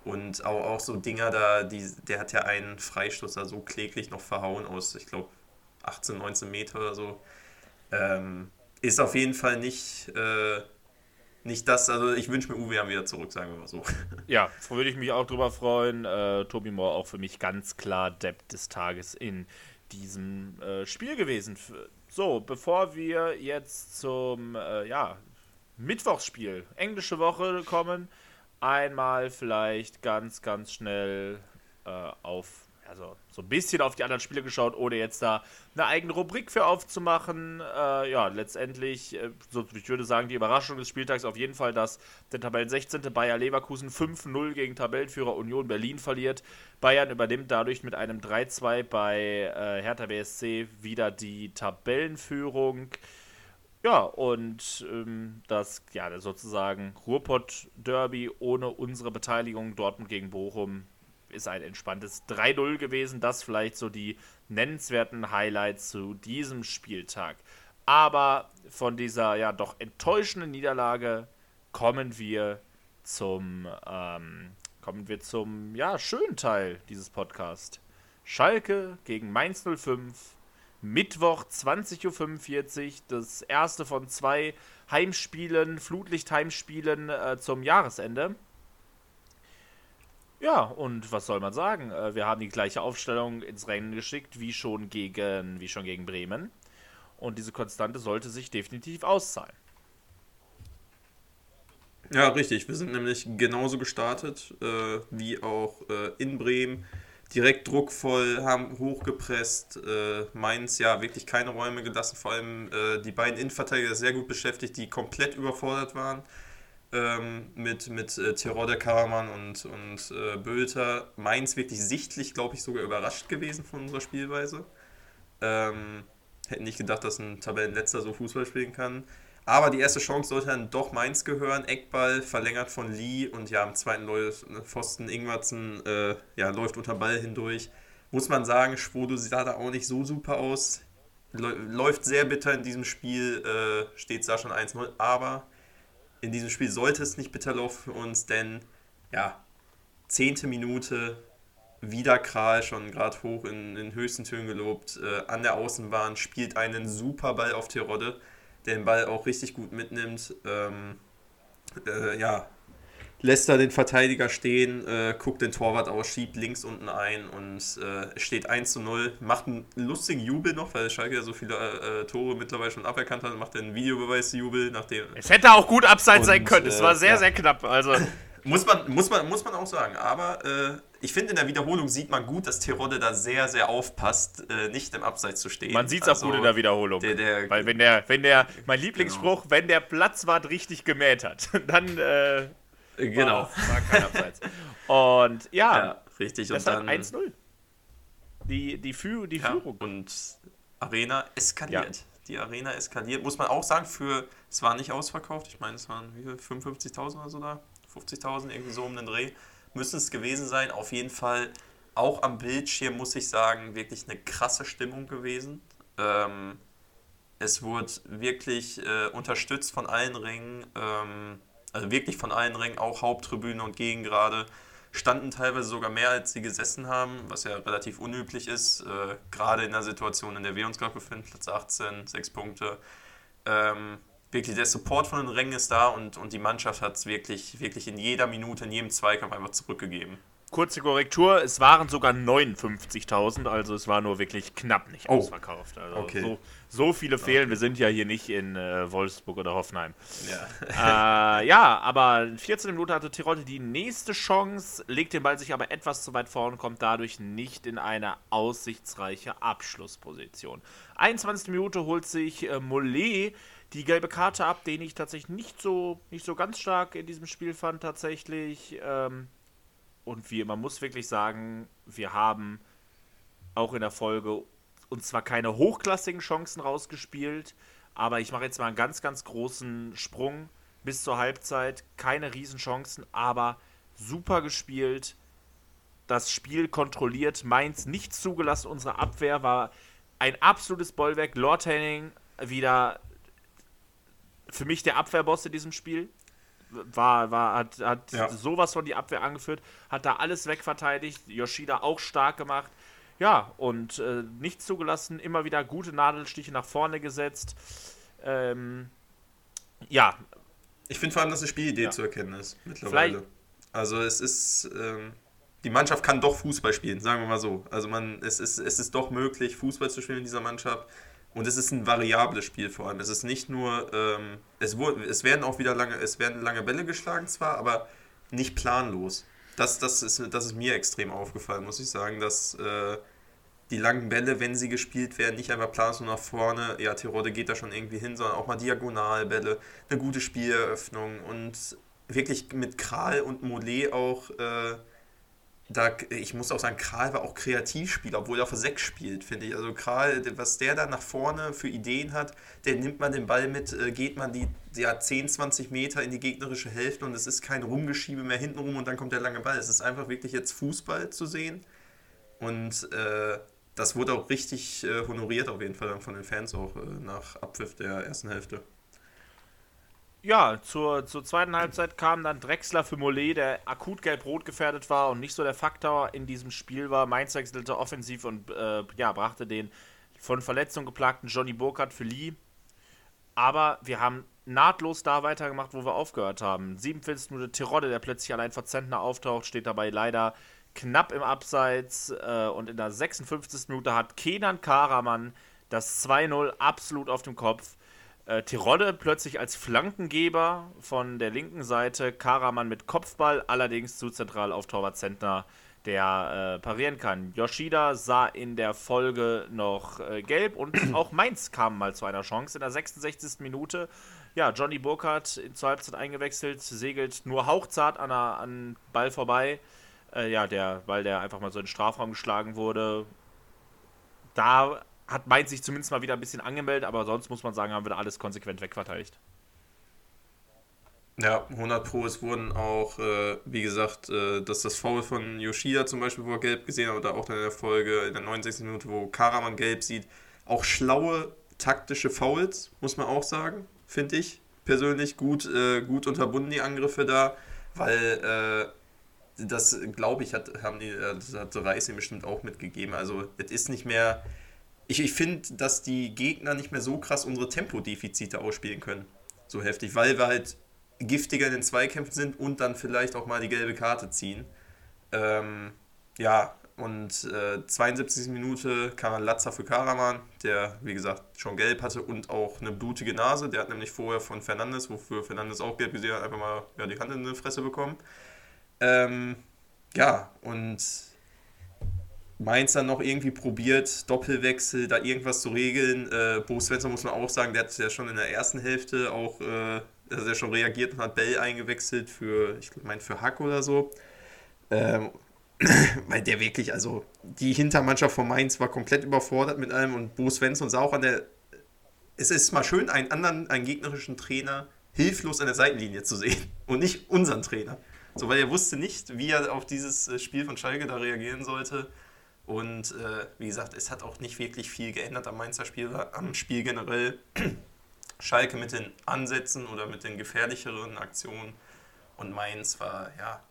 und auch, auch so Dinger da, die, der hat ja einen Freistoß da so kläglich noch verhauen aus, ich glaube, 18, 19 Meter oder so. Ähm, ist auf jeden Fall nicht, äh, nicht das, also ich wünsche mir Uwe wieder zurück, sagen wir mal so. Ja, würde ich mich auch drüber freuen. Äh, Tobi Moore auch für mich ganz klar Depp des Tages in diesem äh, Spiel gewesen. So, bevor wir jetzt zum äh, ja, Mittwochsspiel, englische Woche kommen, einmal vielleicht ganz, ganz schnell äh, auf, also so ein bisschen auf die anderen Spiele geschaut, ohne jetzt da eine eigene Rubrik für aufzumachen. Äh, ja, letztendlich, äh, so, ich würde sagen, die Überraschung des Spieltags auf jeden Fall, dass der Tabellen 16. Bayer Leverkusen 5-0 gegen Tabellenführer Union Berlin verliert. Bayern übernimmt dadurch mit einem 3-2 bei äh, Hertha BSC wieder die Tabellenführung. Ja, und ähm, das, ja, sozusagen Ruhrpott-Derby ohne unsere Beteiligung, Dortmund gegen Bochum, ist ein entspanntes 3-0 gewesen. Das vielleicht so die nennenswerten Highlights zu diesem Spieltag. Aber von dieser ja doch enttäuschenden Niederlage kommen wir zum ähm, kommen wir zum ja schönen Teil dieses Podcasts. Schalke gegen Mainz 05 Mittwoch 20.45 Uhr, das erste von zwei Heimspielen, Flutlicht-Heimspielen äh, zum Jahresende. Ja, und was soll man sagen? Äh, wir haben die gleiche Aufstellung ins Rennen geschickt wie schon gegen, wie schon gegen Bremen. Und diese Konstante sollte sich definitiv auszahlen. Ja, richtig. Wir sind nämlich genauso gestartet äh, wie auch äh, in Bremen direkt druckvoll, haben hochgepresst. Äh, Mainz ja wirklich keine Räume gelassen, vor allem äh, die beiden Innenverteidiger sehr gut beschäftigt, die komplett überfordert waren. Ähm, mit mit äh, Terodde, Karaman und, und äh, Bülter. Mainz wirklich sichtlich, glaube ich, sogar überrascht gewesen von unserer Spielweise. Ähm, hätten nicht gedacht, dass ein Tabellenletzter so Fußball spielen kann. Aber die erste Chance sollte dann doch Mainz gehören. Eckball verlängert von Lee und ja, am zweiten Pfosten Ingwertsen äh, ja, läuft unter Ball hindurch. Muss man sagen, Schwodo sieht da auch nicht so super aus. Läuft sehr bitter in diesem Spiel, äh, steht da schon 1-0. Aber in diesem Spiel sollte es nicht bitter laufen für uns, denn ja, zehnte Minute, wieder Kral, schon gerade hoch in, in höchsten Tönen gelobt, äh, an der Außenbahn, spielt einen super Ball auf Terodde der den Ball auch richtig gut mitnimmt. Ähm, äh, ja, lässt da den Verteidiger stehen, äh, guckt den Torwart aus, schiebt links unten ein und äh, steht 1 zu 0. Macht einen lustigen Jubel noch, weil Schalke ja so viele äh, Tore mittlerweile schon aberkannt hat. Macht einen Videobeweisjubel. Nachdem es hätte auch gut abseits sein können. Es war sehr, ja. sehr knapp. Also. muss, man, muss, man, muss man auch sagen. Aber äh, ich finde, in der Wiederholung sieht man gut, dass Terodde da sehr, sehr aufpasst, äh, nicht im Abseits zu stehen. Man sieht es also, auch gut in der Wiederholung. Der, der, Weil wenn der, wenn der, mein Lieblingsspruch, genau. wenn der Platzwart richtig gemäht hat, dann äh, genau. War, war kein Abseits. Und ja, ja richtig. Und dann 1-0. Die, die, Führ die ja, Führung. Und Arena eskaliert. Ja. Die Arena eskaliert. Muss man auch sagen, für es war nicht ausverkauft. Ich meine, es waren 55.000 oder so da. 50.000, irgendwie so um den Dreh müssen es gewesen sein. Auf jeden Fall auch am Bildschirm, muss ich sagen, wirklich eine krasse Stimmung gewesen. Ähm, es wurde wirklich äh, unterstützt von allen Ringen, ähm, also wirklich von allen Ringen, auch Haupttribüne und Gegengrade. Standen teilweise sogar mehr, als sie gesessen haben, was ja relativ unüblich ist, äh, gerade in der Situation, in der wir uns gerade befinden, Platz 18, 6 Punkte. Ähm, wirklich der Support von den Rängen ist da und, und die Mannschaft hat es wirklich, wirklich in jeder Minute, in jedem Zweikampf einfach zurückgegeben. Kurze Korrektur, es waren sogar 59.000, also es war nur wirklich knapp nicht Oh. ausverkauft. Also Okay. so, so viele fehlen, wir sind ja hier nicht in äh, Wolfsburg oder Hoffenheim. Ja. äh, ja, aber in 14 Minuten hatte Tirol die nächste Chance, legt den Ball sich aber etwas zu weit vor und kommt dadurch nicht in eine aussichtsreiche Abschlussposition. 21. Minute holt sich äh, Mollet die gelbe Karte ab, den ich tatsächlich nicht so, nicht so ganz stark in diesem Spiel fand tatsächlich. Ähm, und wir, man muss wirklich sagen, wir haben auch in der Folge uns zwar keine hochklassigen Chancen rausgespielt, aber ich mache jetzt mal einen ganz, ganz großen Sprung bis zur Halbzeit. Keine Riesenchancen, aber super gespielt. Das Spiel kontrolliert, Mainz nicht zugelassen. Unsere Abwehr war ein absolutes Bollwerk. Lord Henning wieder für mich der Abwehrboss in diesem Spiel. War, war, hat, hat Ja. sowas von die Abwehr angeführt, hat da alles wegverteidigt, Yoshida auch stark gemacht. Ja, und äh, nichts zugelassen, immer wieder gute Nadelstiche nach vorne gesetzt. Ähm, ja, Ich finde vor allem, dass eine Spielidee Ja. zu erkennen ist mittlerweile. Vielleicht- Also es ist, ähm, die Mannschaft kann doch Fußball spielen, sagen wir mal so. Also man, es ist, es ist doch möglich, Fußball zu spielen in dieser Mannschaft. Und es ist ein variables Spiel vor allem. Es ist nicht nur, ähm, es, wurde, es werden auch wieder lange, es werden lange Bälle geschlagen zwar, aber nicht planlos. Das, das, ist, das ist mir extrem aufgefallen, muss ich sagen, dass äh, die langen Bälle, wenn sie gespielt werden, nicht einfach planlos nach vorne, ja, Tirode geht da schon irgendwie hin, sondern auch mal Diagonalbälle, eine gute Spieleröffnung und wirklich mit Kral und Mollet auch, äh, da, ich muss auch sagen, Kral war auch Kreativspieler, obwohl er auf 6 spielt, finde ich. Also Kral, was der da nach vorne für Ideen hat, der nimmt man den Ball mit, äh, geht man die ja, 10, 20 Meter in die gegnerische Hälfte und es ist kein Rumgeschiebe mehr hinten rum und dann kommt der lange Ball. Es ist einfach wirklich jetzt Fußball zu sehen und äh, das wurde auch richtig äh, honoriert auf jeden Fall dann von den Fans auch äh, nach Abpfiff der ersten Hälfte. Ja, zur, zur zweiten Halbzeit kam dann Drexler für Mollet, der akut gelb-rot gefährdet war und nicht so der Faktor in diesem Spiel war. Mainz wechselte offensiv und äh, ja, brachte den von Verletzung geplagten Johnny Burkhardt für Lee. Aber wir haben nahtlos da weitergemacht, wo wir aufgehört haben. 47 Minute Tirode, der plötzlich allein vor Zentner auftaucht, steht dabei leider knapp im Abseits. Äh, und in der 56. Minute hat Kenan Karaman das 2-0 absolut auf dem Kopf. Äh, Tirode plötzlich als Flankengeber von der linken Seite, Karaman mit Kopfball, allerdings zu zentral auf Torwart Zentner, der äh, parieren kann. Yoshida sah in der Folge noch äh, gelb und auch Mainz kam mal zu einer Chance in der 66. Minute. Ja, Johnny Burkhardt zur Halbzeit eingewechselt, segelt nur hauchzart an, einer, an Ball vorbei. Äh, ja, der, weil der einfach mal so in den Strafraum geschlagen wurde. Da hat Mainz sich zumindest mal wieder ein bisschen angemeldet, aber sonst muss man sagen, haben wir da alles konsequent wegverteidigt. Ja, 100 Pro. Es wurden auch, äh, wie gesagt, äh, dass das Foul von Yoshida zum Beispiel, wo er gelb gesehen hat, oder auch dann in der Folge in der 69. Minute, wo Karaman gelb sieht, auch schlaue taktische Fouls, muss man auch sagen, finde ich persönlich gut, äh, gut unterbunden, die Angriffe da, weil äh, das, glaube ich, hat, haben die, äh, das hat Reis ihm bestimmt auch mitgegeben. Also, es ist nicht mehr. Ich, ich finde, dass die Gegner nicht mehr so krass unsere Tempodefizite ausspielen können. So heftig, weil wir halt giftiger in den Zweikämpfen sind und dann vielleicht auch mal die gelbe Karte ziehen. Ähm, ja, und äh, 72. Minute kam ein Latzer für Karaman, der, wie gesagt, schon gelb hatte und auch eine blutige Nase. Der hat nämlich vorher von Fernandes, wofür Fernandes auch gelb gesehen hat, einfach mal ja, die Hand in die Fresse bekommen. Ähm, ja, und Mainz dann noch irgendwie probiert, Doppelwechsel, da irgendwas zu regeln. Äh, Bo Svensson muss man auch sagen, der hat ja schon in der ersten Hälfte auch, äh, also der schon reagiert und hat Bell eingewechselt für, ich meine, für Hack oder so. Ähm, weil der wirklich, also die Hintermannschaft von Mainz war komplett überfordert mit allem und Bo Svensson sah auch an der. Es ist mal schön, einen anderen, einen gegnerischen Trainer hilflos an der Seitenlinie zu sehen und nicht unseren Trainer. So, weil er wusste nicht, wie er auf dieses äh, Spiel von Schalke da reagieren sollte. Und äh, wie gesagt, es hat auch nicht wirklich viel geändert am Mainzer Spiel, am Spiel generell. Schalke mit den Ansätzen oder mit den gefährlicheren Aktionen und Mainz war ja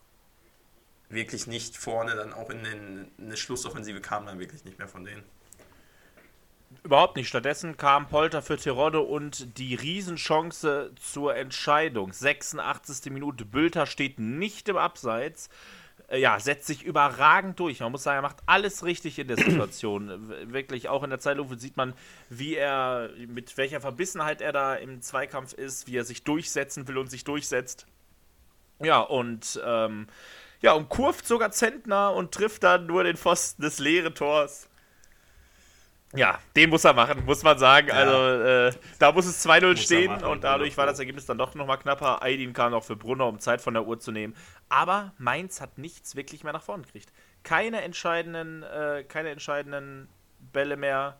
wirklich nicht vorne, dann auch in den, eine Schlussoffensive kam dann wirklich nicht mehr von denen. Überhaupt nicht. Stattdessen kam Polter für Tirode und die Riesenchance zur Entscheidung. 86. Minute. Bülter steht nicht im Abseits. Äh, ja, setzt sich überragend durch. Man muss sagen, er macht alles richtig in der Situation. Wirklich, auch in der Zeitlupe sieht man, wie er, mit welcher Verbissenheit er da im Zweikampf ist, wie er sich durchsetzen will und sich durchsetzt. Ja, und ähm, ja, und kurft sogar Zentner und trifft dann nur den Pfosten des leeren Tors. Ja, den muss er machen, muss man sagen. Ja. Also äh, da muss es 2-0 stehen machen, und dadurch war das Ergebnis dann doch nochmal knapper. Aydin kam noch für Brunner, um Zeit von der Uhr zu nehmen. Aber Mainz hat nichts wirklich mehr nach vorne gekriegt. Keine entscheidenden, äh, keine entscheidenden Bälle mehr.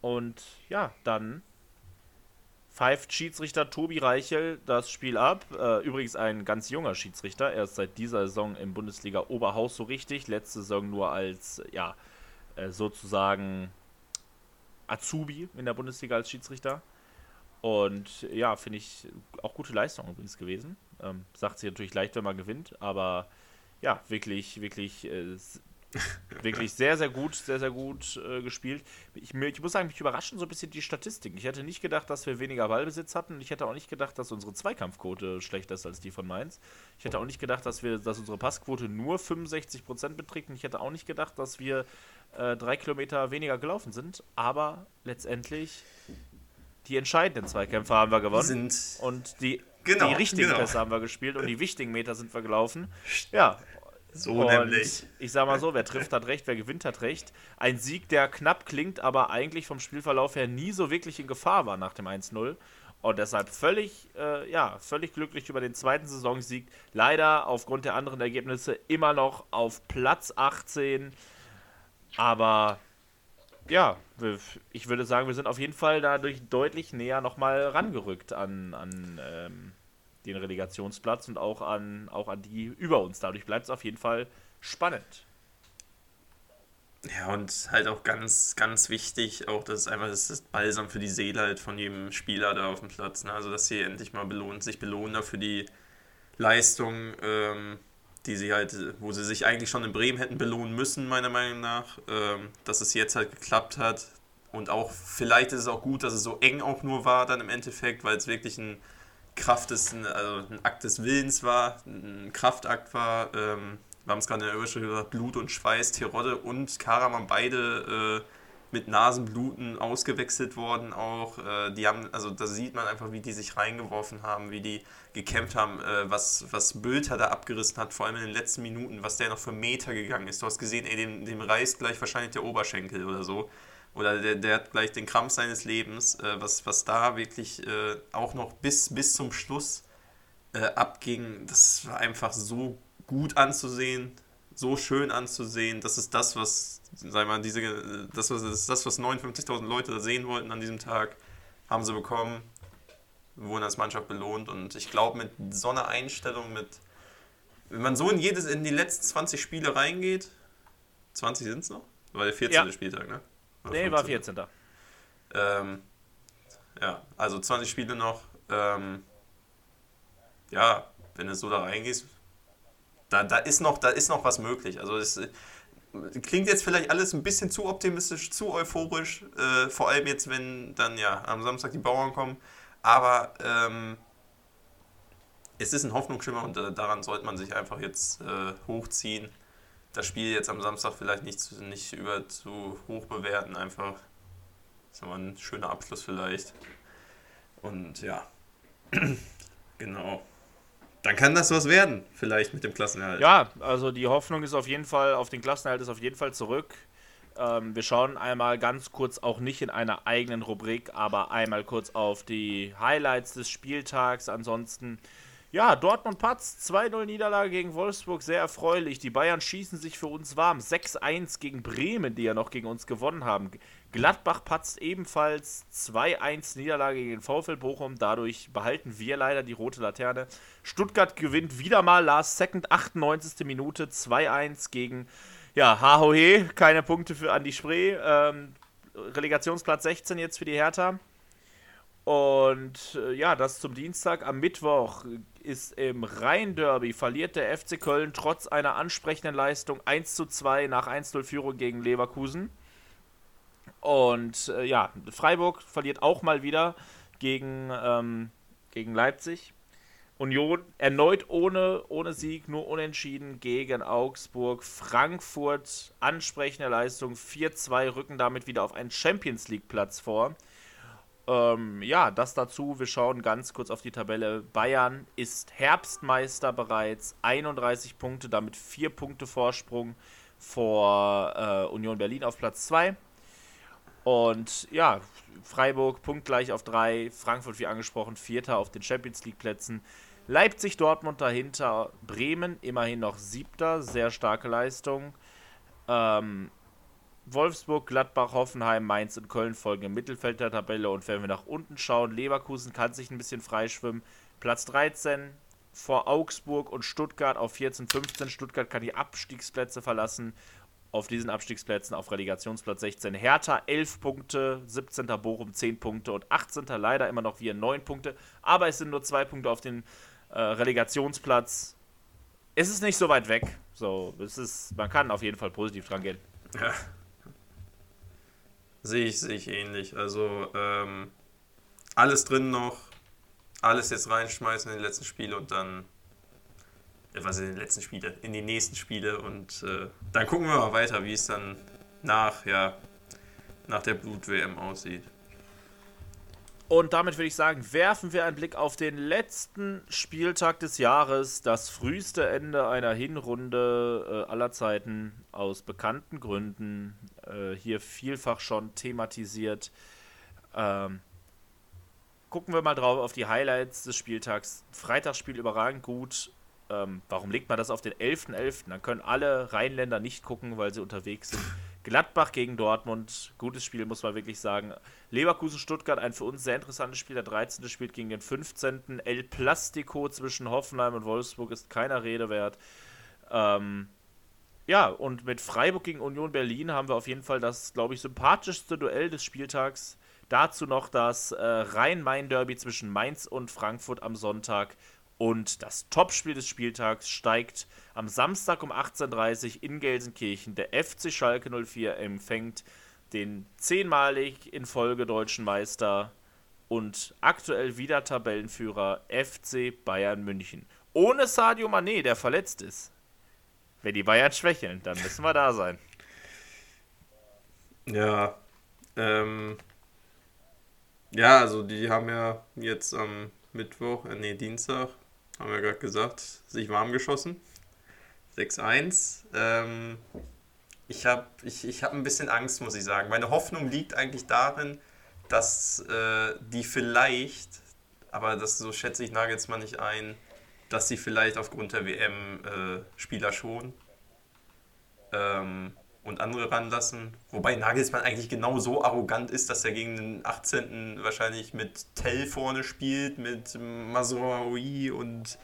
Und ja, dann pfeift Schiedsrichter Tobi Reichel das Spiel ab. Äh, übrigens ein ganz junger Schiedsrichter. Er ist seit dieser Saison im Bundesliga Oberhaus so richtig. Letzte Saison nur als, ja, äh, sozusagen Azubi in der Bundesliga als Schiedsrichter. Und ja, finde ich auch gute Leistung übrigens gewesen. Ähm, sagt sich natürlich leicht, wenn man gewinnt, aber ja, wirklich, wirklich, äh, wirklich sehr, sehr gut, sehr, sehr gut äh, gespielt. Ich, ich, muss sagen, mich überraschen so ein bisschen die Statistiken. Ich hätte nicht gedacht, dass wir weniger Ballbesitz hatten. Ich hätte auch nicht gedacht, dass unsere Zweikampfquote schlechter ist als die von Mainz. Ich hätte auch nicht gedacht, dass wir, dass unsere Passquote nur 65% beträgt. Und ich hätte auch nicht gedacht, dass wir äh, drei Kilometer weniger gelaufen sind. Aber letztendlich die entscheidenden Zweikämpfe haben wir gewonnen. Sind und die, genau, die richtigen genau. Pässe haben wir gespielt und die wichtigen Meter sind wir gelaufen. Ja. So und nämlich. Ich sag mal so, wer trifft hat recht, wer gewinnt hat recht. Ein Sieg, der knapp klingt, aber eigentlich vom Spielverlauf her nie so wirklich in Gefahr war nach dem 1-0. Und deshalb völlig, äh, ja, völlig glücklich über den zweiten Saisonsieg. Leider aufgrund der anderen Ergebnisse immer noch auf Platz 18 aber ja, ich würde sagen, wir sind auf jeden Fall dadurch deutlich näher nochmal rangerückt an, an ähm, den Relegationsplatz und auch an, auch an die über uns. Dadurch bleibt es auf jeden Fall spannend. Ja, und halt auch ganz, ganz wichtig, auch das ist einfach das ist Balsam für die Seele halt von jedem Spieler da auf dem Platz. Ne? Also, dass sie endlich mal belohnt, sich belohnen dafür die Leistung. Ähm, die sie halt, wo sie sich eigentlich schon in Bremen hätten belohnen müssen, meiner Meinung nach, ähm, dass es jetzt halt geklappt hat. Und auch, vielleicht ist es auch gut, dass es so eng auch nur war dann im Endeffekt, weil es wirklich ein Kraft ist, also ein Akt des Willens war, ein Kraftakt war. Ähm, wir haben es gerade in der Überschrift gesagt, Blut und Schweiß, Terodde und Karaman beide äh, mit Nasenbluten ausgewechselt worden auch. Äh, die haben, also da sieht man einfach, wie die sich reingeworfen haben, wie die gekämpft haben, äh, was, was Bülter da abgerissen hat, vor allem in den letzten Minuten, was der noch für Meter gegangen ist. Du hast gesehen, ey, dem, dem reißt gleich wahrscheinlich der Oberschenkel oder so. Oder der, der hat gleich den Krampf seines Lebens, äh, was, was da wirklich äh, auch noch bis, bis zum Schluss äh, abging. Das war einfach so gut anzusehen, so schön anzusehen. Das ist das, was sag mal, diese, das, was, das, was 59.000 Leute da sehen wollten an diesem Tag, haben sie bekommen, wurden als Mannschaft belohnt und ich glaube, mit so einer Einstellung, mit, wenn man so in, jedes, in die letzten 20 Spiele reingeht, 20 sind es noch? War der 14. Ja. Spieltag, ne? Oder nee, 15. war 14. Ähm, ja, also 20 Spiele noch. Ähm, ja, wenn du so da reingehst, da, da, ist noch, da ist noch was möglich. Also es, klingt jetzt vielleicht alles ein bisschen zu optimistisch, zu euphorisch, äh, vor allem jetzt, wenn dann ja am Samstag die Bauern kommen. Aber ähm, es ist ein Hoffnungsschimmer und äh, daran sollte man sich einfach jetzt äh, hochziehen. Das Spiel jetzt am Samstag vielleicht nicht, nicht über zu hoch bewerten, einfach. Ist ein schöner Abschluss vielleicht. Und ja, genau dann kann das was werden, vielleicht mit dem Klassenerhalt. Ja, also die Hoffnung ist auf jeden Fall, auf den Klassenerhalt ist auf jeden Fall zurück. Ähm, wir schauen einmal ganz kurz, auch nicht in einer eigenen Rubrik, aber einmal kurz auf die Highlights des Spieltags. Ansonsten, ja, Dortmund Patz, 2-0 Niederlage gegen Wolfsburg, sehr erfreulich. Die Bayern schießen sich für uns warm. 6-1 gegen Bremen, die ja noch gegen uns gewonnen haben. Gladbach patzt ebenfalls 2-1 Niederlage gegen VfL Bochum. Dadurch behalten wir leider die rote Laterne. Stuttgart gewinnt wieder mal Last Second, 98. Minute 2-1 gegen ja, Hahohe. Keine Punkte für Andi Spree. Ähm, Relegationsplatz 16 jetzt für die Hertha. Und äh, ja, das zum Dienstag. Am Mittwoch ist im Rhein-Derby verliert der FC Köln trotz einer ansprechenden Leistung 1 zu 2 nach 1-0 Führung gegen Leverkusen. Und äh, ja, Freiburg verliert auch mal wieder gegen, ähm, gegen Leipzig. Union erneut ohne, ohne Sieg, nur unentschieden gegen Augsburg. Frankfurt, ansprechende Leistung, 4-2, rücken damit wieder auf einen Champions League-Platz vor. Ähm, ja, das dazu. Wir schauen ganz kurz auf die Tabelle. Bayern ist Herbstmeister bereits, 31 Punkte, damit 4 Punkte Vorsprung vor äh, Union Berlin auf Platz 2. Und ja, Freiburg punktgleich auf 3, Frankfurt wie angesprochen, Vierter auf den Champions League Plätzen. Leipzig, Dortmund dahinter, Bremen immerhin noch siebter, sehr starke Leistung. Ähm, Wolfsburg, Gladbach, Hoffenheim, Mainz und Köln folgen im Mittelfeld der Tabelle. Und wenn wir nach unten schauen, Leverkusen kann sich ein bisschen freischwimmen. Platz 13 vor Augsburg und Stuttgart auf 14, 15. Stuttgart kann die Abstiegsplätze verlassen. Auf diesen Abstiegsplätzen auf Relegationsplatz 16 Hertha 11 Punkte, 17. Bochum 10 Punkte und 18. leider immer noch wir 9 Punkte. Aber es sind nur 2 Punkte auf den äh, Relegationsplatz. Es ist nicht so weit weg. So, es ist, man kann auf jeden Fall positiv dran gehen. Ja. Sehe ich, sehe ich ähnlich. Also ähm, alles drin noch, alles jetzt reinschmeißen in die letzten Spiele und dann, was in den letzten Spiele, in die nächsten Spiele und äh, dann gucken wir mal weiter, wie es dann nach, ja, nach der Blut-WM aussieht. Und damit würde ich sagen, werfen wir einen Blick auf den letzten Spieltag des Jahres, das früheste Ende einer Hinrunde äh, aller Zeiten aus bekannten Gründen. Äh, hier vielfach schon thematisiert. Ähm, gucken wir mal drauf auf die Highlights des Spieltags. Freitagsspiel überragend gut. Ähm, warum legt man das auf den 11.11.? .11.? Dann können alle Rheinländer nicht gucken, weil sie unterwegs sind. Gladbach gegen Dortmund, gutes Spiel, muss man wirklich sagen. Leverkusen-Stuttgart, ein für uns sehr interessantes Spiel. Der 13. spielt gegen den 15. El Plastico zwischen Hoffenheim und Wolfsburg ist keiner Rede wert. Ähm, ja, und mit Freiburg gegen Union Berlin haben wir auf jeden Fall das, glaube ich, sympathischste Duell des Spieltags. Dazu noch das äh, Rhein-Main-Derby zwischen Mainz und Frankfurt am Sonntag. Und das Topspiel des Spieltags steigt am Samstag um 18.30 Uhr in Gelsenkirchen. Der FC Schalke 04 empfängt den zehnmalig in Folge deutschen Meister und aktuell wieder Tabellenführer FC Bayern München. Ohne Sadio Mané, der verletzt ist. Wenn die Bayern schwächeln, dann müssen wir da sein. Ja, ähm, ja, also die haben ja jetzt am Mittwoch, äh, nee, Dienstag, haben wir gerade gesagt, sich warm geschossen. 6-1. Ähm, ich habe ich, ich hab ein bisschen Angst, muss ich sagen. Meine Hoffnung liegt eigentlich darin, dass äh, die vielleicht, aber das so schätze ich Nagelsmann nicht ein, dass sie vielleicht aufgrund der WM äh, Spieler schonen ähm, und andere ranlassen. Wobei Nagelsmann eigentlich genau so arrogant ist, dass er gegen den 18. wahrscheinlich mit Tell vorne spielt, mit Mazraoui und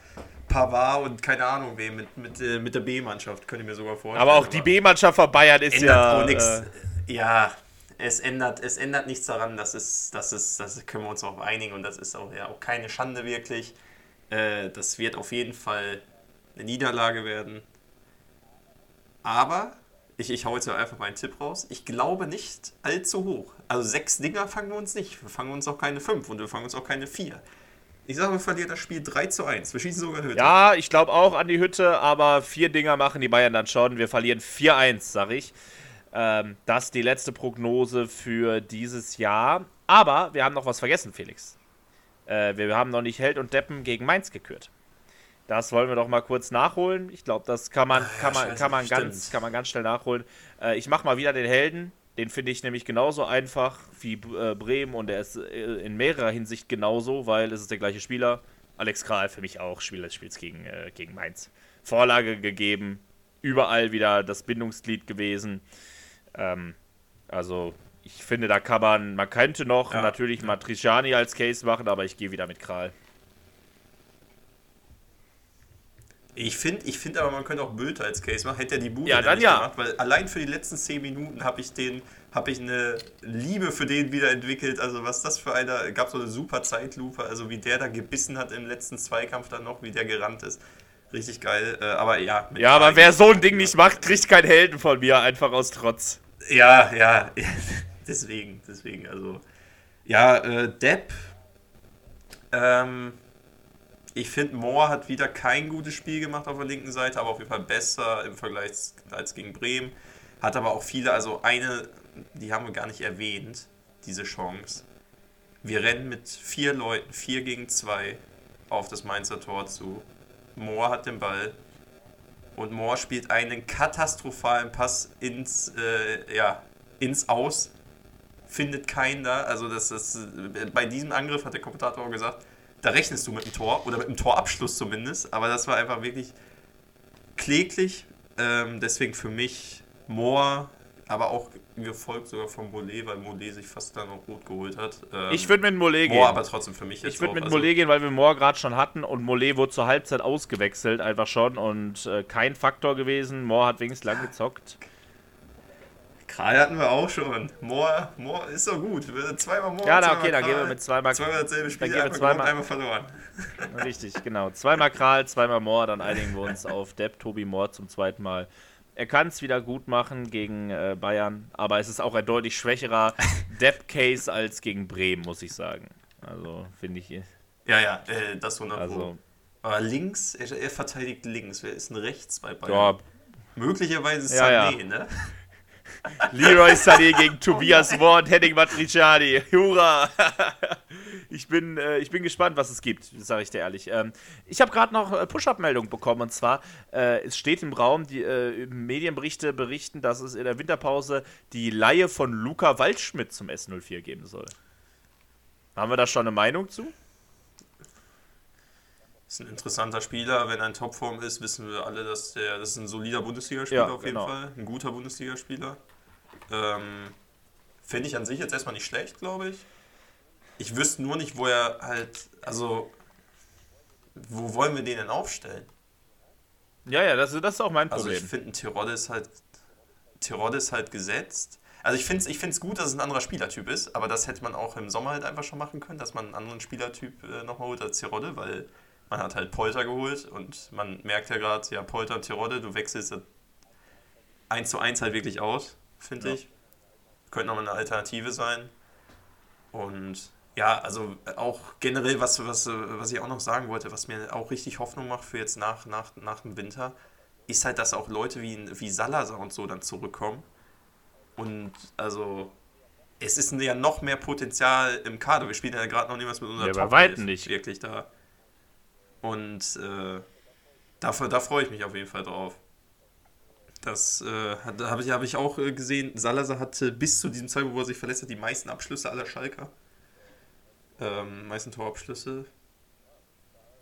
Pavard und keine Ahnung wem, mit, mit, äh, mit der B-Mannschaft, könnte ich mir sogar vorstellen. Aber auch die B-Mannschaft von Bayern ist ja. Auch nix. Äh, ja, es ändert, es ändert nichts daran, dass es, dass es, das können wir uns darauf einigen und das ist auch, ja, auch keine Schande wirklich. Äh, das wird auf jeden Fall eine Niederlage werden. Aber ich, ich hau jetzt einfach meinen Tipp raus. Ich glaube nicht allzu hoch. Also sechs Dinger fangen wir uns nicht. Wir fangen uns auch keine fünf und wir fangen uns auch keine vier. Ich sage, wir verlieren das Spiel 3 zu 1. Wir schießen sogar Hütte. Ja, ich glaube auch an die Hütte, aber vier Dinger machen die Bayern dann schon. Wir verlieren 4-1, sag ich. Ähm, das ist die letzte Prognose für dieses Jahr. Aber wir haben noch was vergessen, Felix. Äh, wir haben noch nicht Held und Deppen gegen Mainz gekürt. Das wollen wir doch mal kurz nachholen. Ich glaube, das kann man, kann, man, Scheiße, kann, man ganz, kann man ganz schnell nachholen. Äh, ich mache mal wieder den Helden. Den finde ich nämlich genauso einfach wie äh, Bremen und er ist äh, in mehrerer Hinsicht genauso, weil es ist der gleiche Spieler. Alex Kral für mich auch, Spieler des Spiels gegen, äh, gegen Mainz. Vorlage gegeben, überall wieder das Bindungsglied gewesen. Ähm, also ich finde, da kann man, man könnte noch ja. natürlich Matriciani als Case machen, aber ich gehe wieder mit Kral. Ich finde ich find aber, man könnte auch Bülter als Case machen. Hätte er die Bude ja, dann ja. gemacht, weil allein für die letzten 10 Minuten habe ich den, habe ich eine Liebe für den wieder entwickelt. Also was das für einer, gab so eine super Zeitlupe, also wie der da gebissen hat im letzten Zweikampf dann noch, wie der gerannt ist. Richtig geil. Äh, aber ja. Ja, aber wer so ein Ding nicht macht, kriegt keinen Helden von mir, einfach aus Trotz. Ja, ja. deswegen, deswegen. Also. Ja, äh, Depp. Ähm, ich finde, Moore hat wieder kein gutes Spiel gemacht auf der linken Seite, aber auf jeden Fall besser im Vergleich als gegen Bremen. Hat aber auch viele, also eine, die haben wir gar nicht erwähnt, diese Chance. Wir rennen mit vier Leuten, vier gegen zwei, auf das Mainzer Tor zu. Moore hat den Ball und Moore spielt einen katastrophalen Pass ins, äh, ja, ins Aus. Findet keinen da. Also das ist, bei diesem Angriff hat der Kommentator auch gesagt, da rechnest du mit dem Tor oder mit dem Torabschluss zumindest. Aber das war einfach wirklich kläglich. Ähm, deswegen für mich Moore, aber auch gefolgt sogar von Mollet, weil Mollet sich fast dann auch rot geholt hat. Ähm, ich würde mit Mollet gehen. Moore aber trotzdem für mich jetzt Ich würde mit also Mollet gehen, weil wir Moore gerade schon hatten und Mollet wurde zur Halbzeit ausgewechselt, einfach schon und äh, kein Faktor gewesen. Moore hat wenigstens lang gezockt. Kral hatten wir auch schon. Moore, Moore ist doch gut. Zweimal Moore. Ja, na, okay, dann gehen wir mit zweimal Zweimal dasselbe Spiel, dann einmal, zweimal, einmal verloren. Richtig, genau. Zweimal Kral, zweimal Moore, dann einigen wir uns auf Depp, Tobi Moore zum zweiten Mal. Er kann es wieder gut machen gegen äh, Bayern, aber es ist auch ein deutlich schwächerer Depp-Case als gegen Bremen, muss ich sagen. Also, finde ich. Ja, ja, äh, das 100 also, Aber links, er, er, verteidigt links. Wer ist denn rechts bei Bayern? Ja, Möglicherweise ist ja, Sané, ja. ne? Leroy Sané gegen Tobias Ward, Henning Matriciani. Hurra! ich, bin, äh, ich bin gespannt, was es gibt, sage ich dir ehrlich. Ähm, ich habe gerade noch äh, Push-Up-Meldung bekommen und zwar, äh, es steht im Raum, die äh, Medienberichte berichten, dass es in der Winterpause die Laie von Luca Waldschmidt zum S04 geben soll. Haben wir da schon eine Meinung zu? Ist ein interessanter Spieler. Wenn er in Topform ist, wissen wir alle, dass der das ist ein solider Bundesligaspieler ja, auf jeden genau. Fall. Ein guter Bundesligaspieler. Ähm, Finde ich an sich jetzt erstmal nicht schlecht, glaube ich. Ich wüsste nur nicht, wo er halt, also, wo wollen wir den denn aufstellen? Ja, ja, das, das ist auch mein Problem. Also ich finde, Tirode ist halt, Tirode ist halt gesetzt. Also ich finde es ich gut, dass es ein anderer Spielertyp ist, aber das hätte man auch im Sommer halt einfach schon machen können, dass man einen anderen Spielertyp äh, nochmal holt als Tirode, weil man hat halt Polter geholt und man merkt ja gerade, ja, Polter und Tirode, du wechselst eins zu eins halt wirklich aus, finde ja. ich. Könnte nochmal eine Alternative sein. Und ja, also auch generell, was, was, was ich auch noch sagen wollte, was mir auch richtig Hoffnung macht für jetzt nach, nach, nach dem Winter, ist halt, dass auch Leute wie, wie Salazar und so dann zurückkommen. Und also, es ist ja noch mehr Potenzial im Kader. Wir spielen ja gerade noch niemals mit unserer ja, Top weitem nicht. wirklich da. Und äh, dafür, da freue ich mich auf jeden Fall drauf. Das äh, habe ich, hab ich auch äh, gesehen. Salazar hatte bis zu diesem Zeitpunkt, wo er sich verletzt hat, die meisten Abschlüsse aller Schalker. Ähm, meisten Torabschlüsse.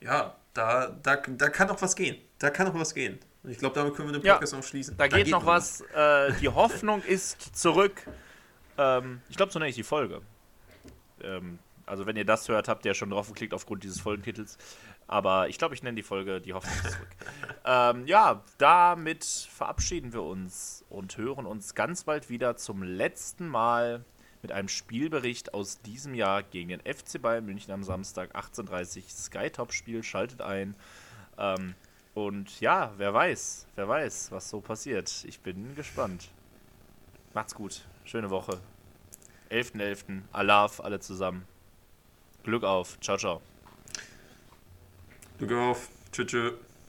Ja, da, da, da kann noch was gehen. Da kann noch was gehen. Ich glaube, damit können wir den Podcast ja, noch schließen. Da, da geht, geht, noch was. Äh, die Hoffnung ist zurück. Ähm, ich glaube, so nenne ich die Folge. Ähm, also, wenn ihr das hört, habt ihr ja schon drauf geklickt aufgrund dieses Folgentitels. Aber ich glaube, ich nenne die Folge Die Hoffnung zurück. ähm, ja, damit verabschieden wir uns und hören uns ganz bald wieder zum letzten Mal mit einem Spielbericht aus diesem Jahr gegen den FC Bayern München am Samstag 18.30 Sky-Top-Spiel. Schaltet ein. Ähm, und ja, wer weiß, wer weiß, was so passiert. Ich bin gespannt. Macht's gut. Schöne Woche. 11.11. .11. Alaf, alle zusammen. Glück auf. Ciao, ciao. Glück auf. Tschüss, tschüss.